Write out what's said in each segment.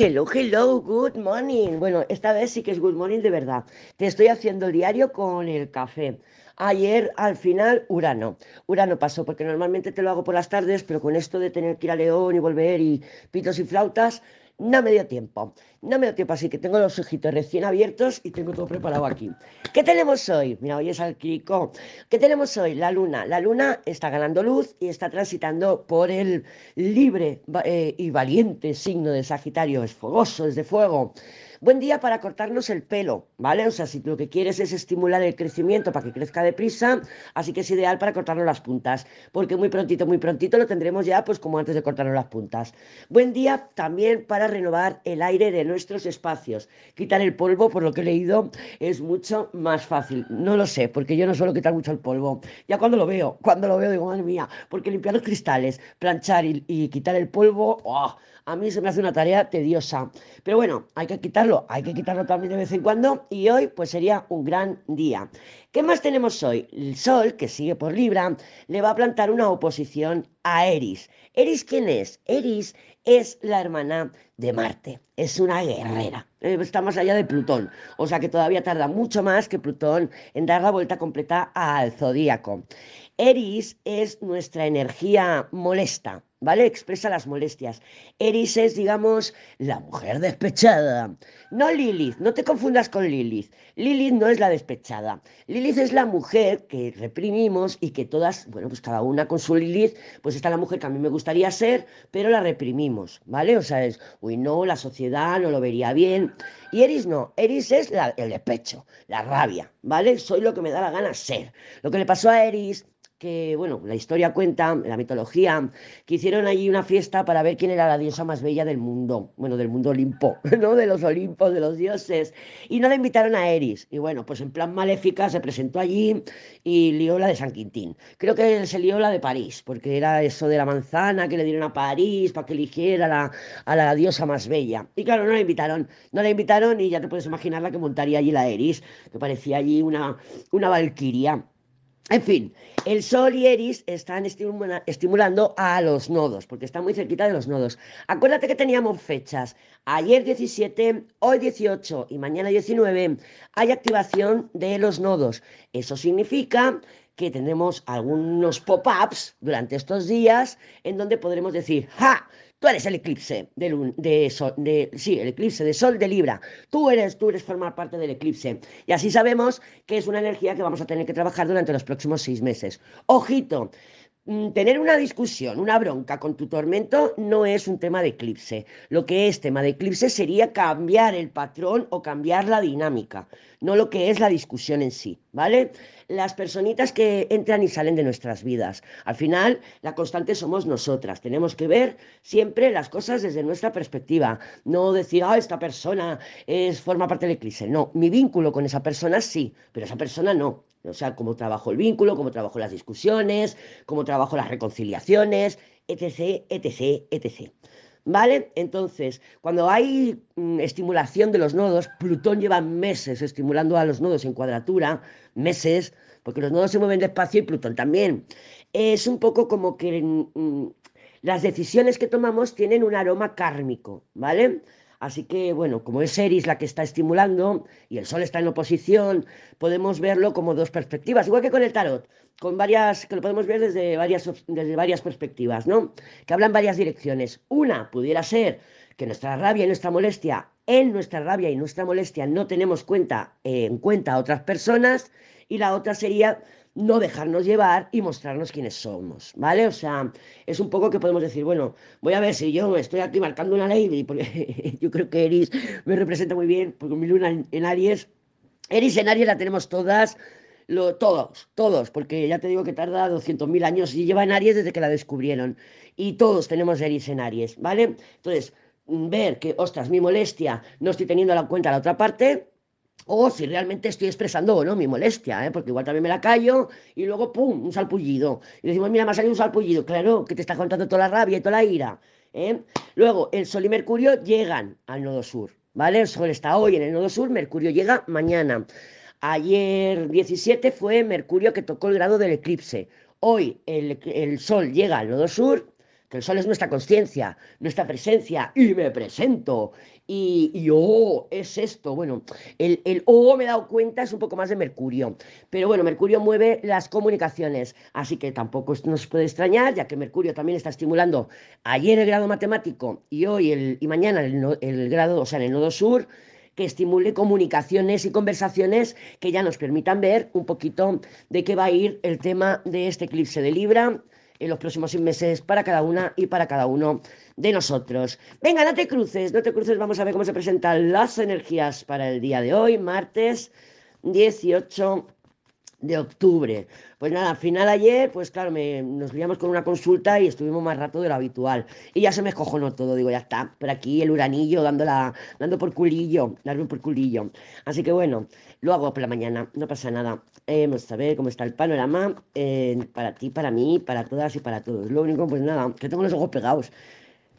Hello, hello, good morning. Bueno, esta vez sí que es good morning de verdad. Te estoy haciendo el diario con el café. Ayer al final Urano. Urano pasó porque normalmente te lo hago por las tardes, pero con esto de tener que ir a León y volver y pitos y flautas, no me dio tiempo. No me dio tiempo, así que tengo los ojitos recién abiertos y tengo todo preparado aquí. ¿Qué tenemos hoy? Mira, hoy es al. ¿Qué tenemos hoy? La luna. La luna está ganando luz y está transitando por el libre eh, y valiente signo de Sagitario. Es fogoso, es de fuego. Buen día para cortarnos el pelo, ¿vale? O sea, si lo que quieres es estimular el crecimiento para que crezca deprisa, así que es ideal para cortarnos las puntas, porque muy prontito, muy prontito lo tendremos ya, pues como antes de cortarnos las puntas. Buen día también para renovar el aire de nuestros espacios. Quitar el polvo, por lo que he leído, es mucho más fácil. No lo sé, porque yo no suelo quitar mucho el polvo. Ya cuando lo veo, cuando lo veo, digo, madre mía, porque limpiar los cristales, planchar y, quitar el polvo, ¡oh! a mí se me hace una tarea tediosa. Pero bueno, hay que quitarlo, hay que quitarlo también de vez en cuando y hoy pues sería un gran día. ¿Qué más tenemos hoy? El Sol, que sigue por Libra, le va a plantar una oposición a Eris. ¿Eris quién es? Eris es la hermana de Marte, es una guerrera, eh, está más allá de Plutón, o sea que todavía tarda mucho más que Plutón en dar la vuelta completa al zodíaco. Eris es nuestra energía molesta, ¿vale? Expresa las molestias. Eris es, digamos, la mujer despechada. No Lilith, no te confundas con Lilith. Lilith no es la despechada. Lilith es la mujer que reprimimos y que todas, bueno, pues cada una con su Lilith, pues está la mujer que a mí me gustaría ser, pero la reprimimos, ¿vale? O sea, es, uy, no, la sociedad no lo vería bien. Y Eris no, Eris es el despecho, la rabia, ¿vale? Soy lo que me da la gana ser. Lo que le pasó a Eris que, bueno, la historia cuenta, la mitología, que hicieron allí una fiesta para ver quién era la diosa más bella del mundo, bueno, del mundo Olimpo, ¿no? De los Olimpos, de los dioses. Y no la invitaron a Eris. Y bueno, pues en plan maléfica se presentó allí y lió la de San Quintín. Creo que se lió la de París, porque era eso de la manzana que le dieron a París para que eligiera la, a la diosa más bella. Y claro, no la invitaron, no la invitaron y ya te puedes imaginar la que montaría allí la Eris, que parecía allí una, una valquiria. En fin, el Sol y Eris están estimulando a los nodos, porque están muy cerquita de los nodos. Acuérdate que teníamos fechas. Ayer 17, hoy 18 y mañana 19 hay activación de los nodos. Eso significa que tendremos algunos pop-ups durante estos días en donde podremos decir, ¡ja! Tú eres el eclipse de, de, sol, de, sí, el eclipse de sol de Libra. Tú eres, tú eres formar parte del eclipse. Y así sabemos que es una energía que vamos a tener que trabajar durante los próximos seis meses. Ojito, tener una discusión, una bronca con tu tormento no es un tema de eclipse. Lo que es tema de eclipse sería cambiar el patrón o cambiar la dinámica, no lo que es la discusión en sí, ¿vale? las personitas que entran y salen de nuestras vidas. Al final, la constante somos nosotras. Tenemos que ver siempre las cosas desde nuestra perspectiva. No decir, ah, esta persona es, forma parte del eclipse. No, mi vínculo con esa persona sí, pero esa persona no. O sea, cómo trabajo el vínculo, cómo trabajo las discusiones, cómo trabajo las reconciliaciones, etc., etc., etc. ¿Vale? Entonces, cuando hay mm, estimulación de los nodos, Plutón lleva meses estimulando a los nodos en cuadratura, meses, porque los nodos se mueven despacio y Plutón también. Es un poco como que mm, las decisiones que tomamos tienen un aroma kármico, ¿vale? Así que, bueno, como es Eris la que está estimulando y el Sol está en oposición, podemos verlo como dos perspectivas, igual que con el tarot, con varias, que lo podemos ver desde varias, desde varias perspectivas, ¿no? Que hablan varias direcciones. Una pudiera ser que nuestra rabia y nuestra molestia, en nuestra rabia y nuestra molestia no tenemos cuenta, en cuenta a otras personas, y la otra sería no dejarnos llevar y mostrarnos quiénes somos, ¿vale? O sea, es un poco que podemos decir, bueno, voy a ver si yo estoy aquí marcando una ley, porque yo creo que Eris me representa muy bien, porque mi luna en Aries, Eris en Aries la tenemos todas, lo, todos, todos, porque ya te digo que tarda 200.000 años y lleva en Aries desde que la descubrieron, y todos tenemos Eris en Aries, ¿vale? Entonces, ver que, ostras, mi molestia, no estoy teniendo en cuenta la otra parte, o si realmente estoy expresando o no mi molestia, ¿eh? porque igual también me la callo y luego, ¡pum!, un salpullido. Y decimos, mira, me ha salido un salpullido. Claro, que te está contando toda la rabia y toda la ira. ¿eh? Luego, el Sol y Mercurio llegan al nodo sur, ¿vale? El Sol está hoy en el nodo sur, Mercurio llega mañana. Ayer 17 fue Mercurio que tocó el grado del eclipse. Hoy el, el Sol llega al nodo sur, que el sol es nuestra conciencia, nuestra presencia, y me presento, y, y, oh, es esto. Bueno, el, el oh me he dado cuenta es un poco más de Mercurio, pero bueno, Mercurio mueve las comunicaciones, así que tampoco nos puede extrañar, ya que Mercurio también está estimulando ayer el grado matemático y hoy el, y mañana el, el grado, o sea, en el nodo sur, que estimule comunicaciones y conversaciones que ya nos permitan ver un poquito de qué va a ir el tema de este eclipse de Libra en los próximos seis meses para cada una y para cada uno de nosotros. Venga, no te cruces, no te cruces, vamos a ver cómo se presentan las energías para el día de hoy, martes 18 de octubre. Pues nada, al final ayer, pues claro, me, nos liamos con una consulta y estuvimos más rato de lo habitual. Y ya se me escojonó todo, digo, ya está. Por aquí el uranillo dando, la, dando por culillo, dando por culillo. Así que bueno, lo hago por la mañana, no pasa nada. Eh, vamos a ver cómo está el panorama eh, para ti, para mí, para todas y para todos. Lo único, pues nada, que tengo los ojos pegados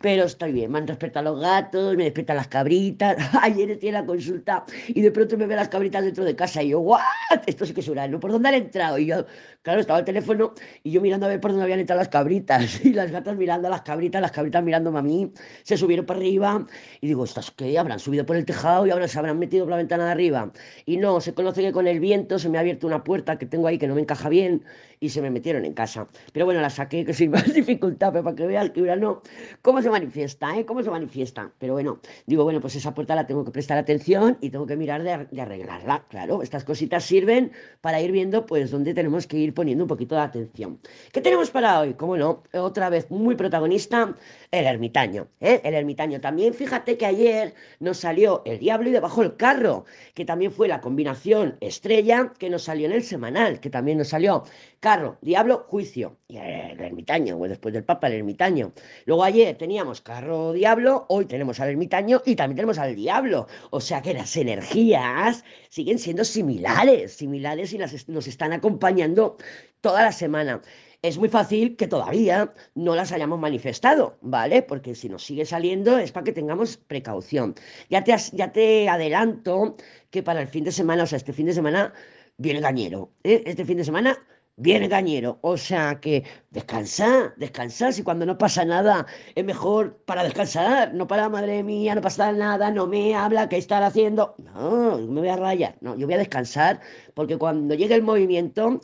pero estoy bien. Me han a los gatos, me despiertan las cabritas. Ayer estoy la consulta y de pronto me veo las cabritas dentro de casa y yo, ¿what? Esto sí que es urano. ¿Por dónde han entrado? Y yo, claro, estaba el teléfono y yo mirando a ver por dónde habían entrado las cabritas y las gatas mirando a las cabritas, las cabritas mirándome a mí. Se subieron para arriba y digo, ¿estas qué? Habrán subido por el tejado y ahora se habrán metido por la ventana de arriba. Y no, se conoce que con el viento se me ha abierto una puerta que tengo ahí que no me encaja bien y se me metieron en casa. Pero bueno, la saqué que sin más dificultad, pero para que veas que urano, ¿cómo se manifiesta, ¿eh? ¿Cómo se manifiesta? Pero bueno, digo, bueno, pues esa puerta la tengo que prestar atención y tengo que mirar de, arreglarla. Claro, estas cositas sirven para ir viendo, pues, dónde tenemos que ir poniendo un poquito de atención. ¿Qué tenemos para hoy? Cómo no, otra vez muy protagonista, el ermitaño. ¿eh? El ermitaño también, fíjate que ayer nos salió el diablo y debajo el carro, que también fue la combinación estrella que nos salió en el semanal, que también nos salió carro, diablo, juicio. Y el ermitaño, pues después del papa, el ermitaño. Luego ayer teníamos carro, diablo, hoy tenemos al ermitaño y también tenemos al diablo. O sea que las energías siguen siendo similares, similares y las, nos están acompañando toda la semana es muy fácil que todavía no las hayamos manifestado, ¿vale? Porque si nos sigue saliendo es para que tengamos precaución. Ya te, ya te adelanto que para el fin de semana, o sea, este fin de semana viene gañero. ¿eh? Este fin de semana viene gañero. O sea que descansa, descansa. Si cuando no pasa nada es mejor para descansar, no para madre mía, no pasa nada, no me habla, ¿qué estar haciendo? No, me voy a rayar. No, yo voy a descansar porque cuando llegue el movimiento,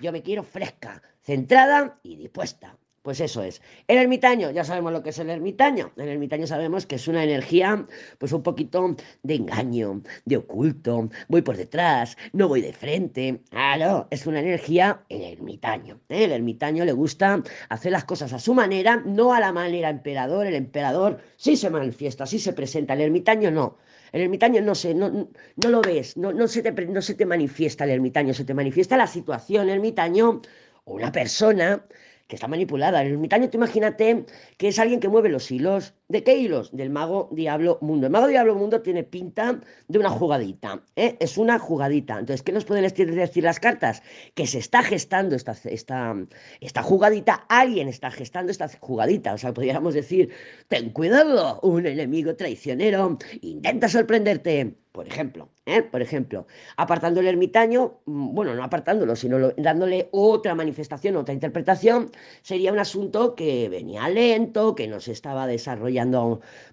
yo me quiero fresca, centrada y dispuesta. Pues eso es. El ermitaño, ya sabemos lo que es el ermitaño. El ermitaño sabemos que es una energía, pues un poquito de engaño, de oculto. Voy por detrás, no voy de frente. Ah, no, es una energía el ermitaño. ¿eh? El ermitaño le gusta hacer las cosas a su manera, no a la manera emperador. El emperador sí se manifiesta, sí se presenta. El ermitaño no. El ermitaño no sé, no, no lo ves, no, no, se te, no se te manifiesta el ermitaño, se te manifiesta la situación. El ermitaño o una persona que está manipulada. El ermitaño, tú imagínate que es alguien que mueve los hilos. ¿De hilos? Del mago Diablo Mundo. El mago Diablo Mundo tiene pinta de una jugadita. ¿eh? Es una jugadita. Entonces, ¿qué nos pueden decir las cartas? Que se está gestando esta, esta, esta jugadita. Alguien está gestando esta jugadita. O sea, podríamos decir, ten cuidado, un enemigo traicionero intenta sorprenderte por ejemplo, ¿eh? por ejemplo, apartando el ermitaño, mm, bueno, no apartándolo, sino dándole otra manifestación, otra interpretación, sería un asunto que venía lento, que no se estaba desarrollando,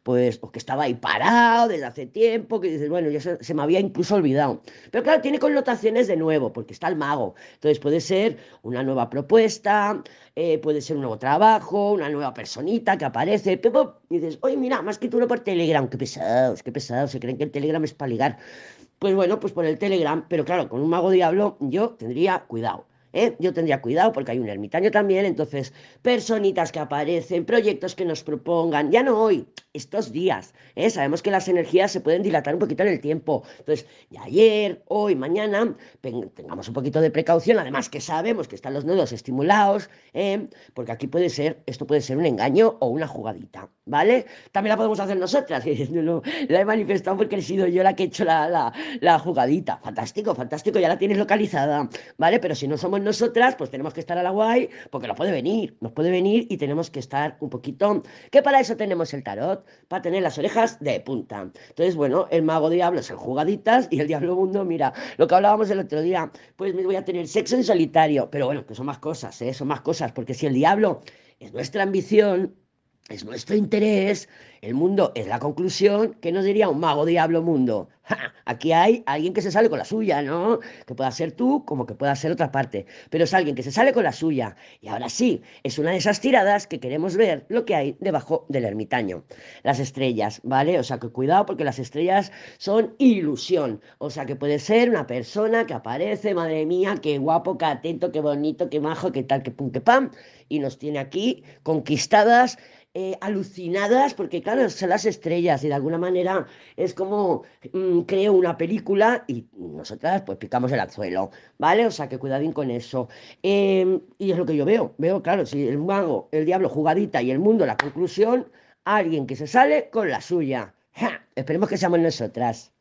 pues, o que estaba ahí parado desde hace tiempo, que dices, bueno, ya se, me había incluso olvidado. Pero claro, tiene connotaciones de nuevo, porque está el mago. Entonces puede ser una nueva propuesta, eh, puede ser un nuevo trabajo, una nueva personita que aparece, y dices, oye, mira, más que tú no por Telegram, qué pesados, qué pesados, se creen que el Telegram es para ligar. Pues bueno, pues por el Telegram, pero claro, con un mago diablo yo tendría cuidado. ¿Eh? Yo tendría cuidado porque hay un ermitaño también, entonces personitas que aparecen, proyectos que nos propongan, ya no hoy, estos días. ¿eh? Sabemos que las energías se pueden dilatar un poquito en el tiempo. Entonces, ya ayer, hoy, mañana, tengamos un poquito de precaución, además que sabemos que están los nodos estimulados, ¿eh? porque aquí puede ser, esto puede ser un engaño o una jugadita, ¿vale? También la podemos hacer nosotras, la he manifestado porque he sido yo la que he hecho la, la, la jugadita. Fantástico, fantástico, ya la tienes localizada, ¿vale? Pero si no somos nosotras, pues tenemos que estar a la guay, porque nos puede venir, nos puede venir y tenemos que estar un poquito, que para eso tenemos el tarot, para tener las orejas de punta. Entonces, bueno, el mago diablo el jugaditas y el diablo mundo, mira, lo que hablábamos el otro día, pues me voy a tener sexo en solitario, pero bueno, que son más cosas, ¿eh? son más cosas, porque si el diablo es nuestra ambición, es nuestro interés, el mundo es la conclusión, ¿qué nos diría un mago diablo mundo? Aquí hay alguien que se sale con la suya, ¿no? Que pueda ser tú como que pueda ser otra parte, pero es alguien que se sale con la suya. Y ahora sí, es una de esas tiradas que queremos ver lo que hay debajo del ermitaño. Las estrellas, ¿vale? O sea que cuidado porque las estrellas son ilusión. O sea que puede ser una persona que aparece, madre mía, qué guapo, qué atento, qué bonito, qué majo, qué tal, qué pum, qué pam, y nos tiene aquí conquistadas eh, alucinadas, porque claro, son las estrellas y de alguna manera es como mm, creo una película y nosotras pues picamos el anzuelo, ¿vale? O sea que cuidadín con eso. Em, y es lo que yo veo, veo, claro, si el mago, el diablo jugadita y el mundo la conclusión, alguien que se sale con la suya. Esperemos que seamos nosotras.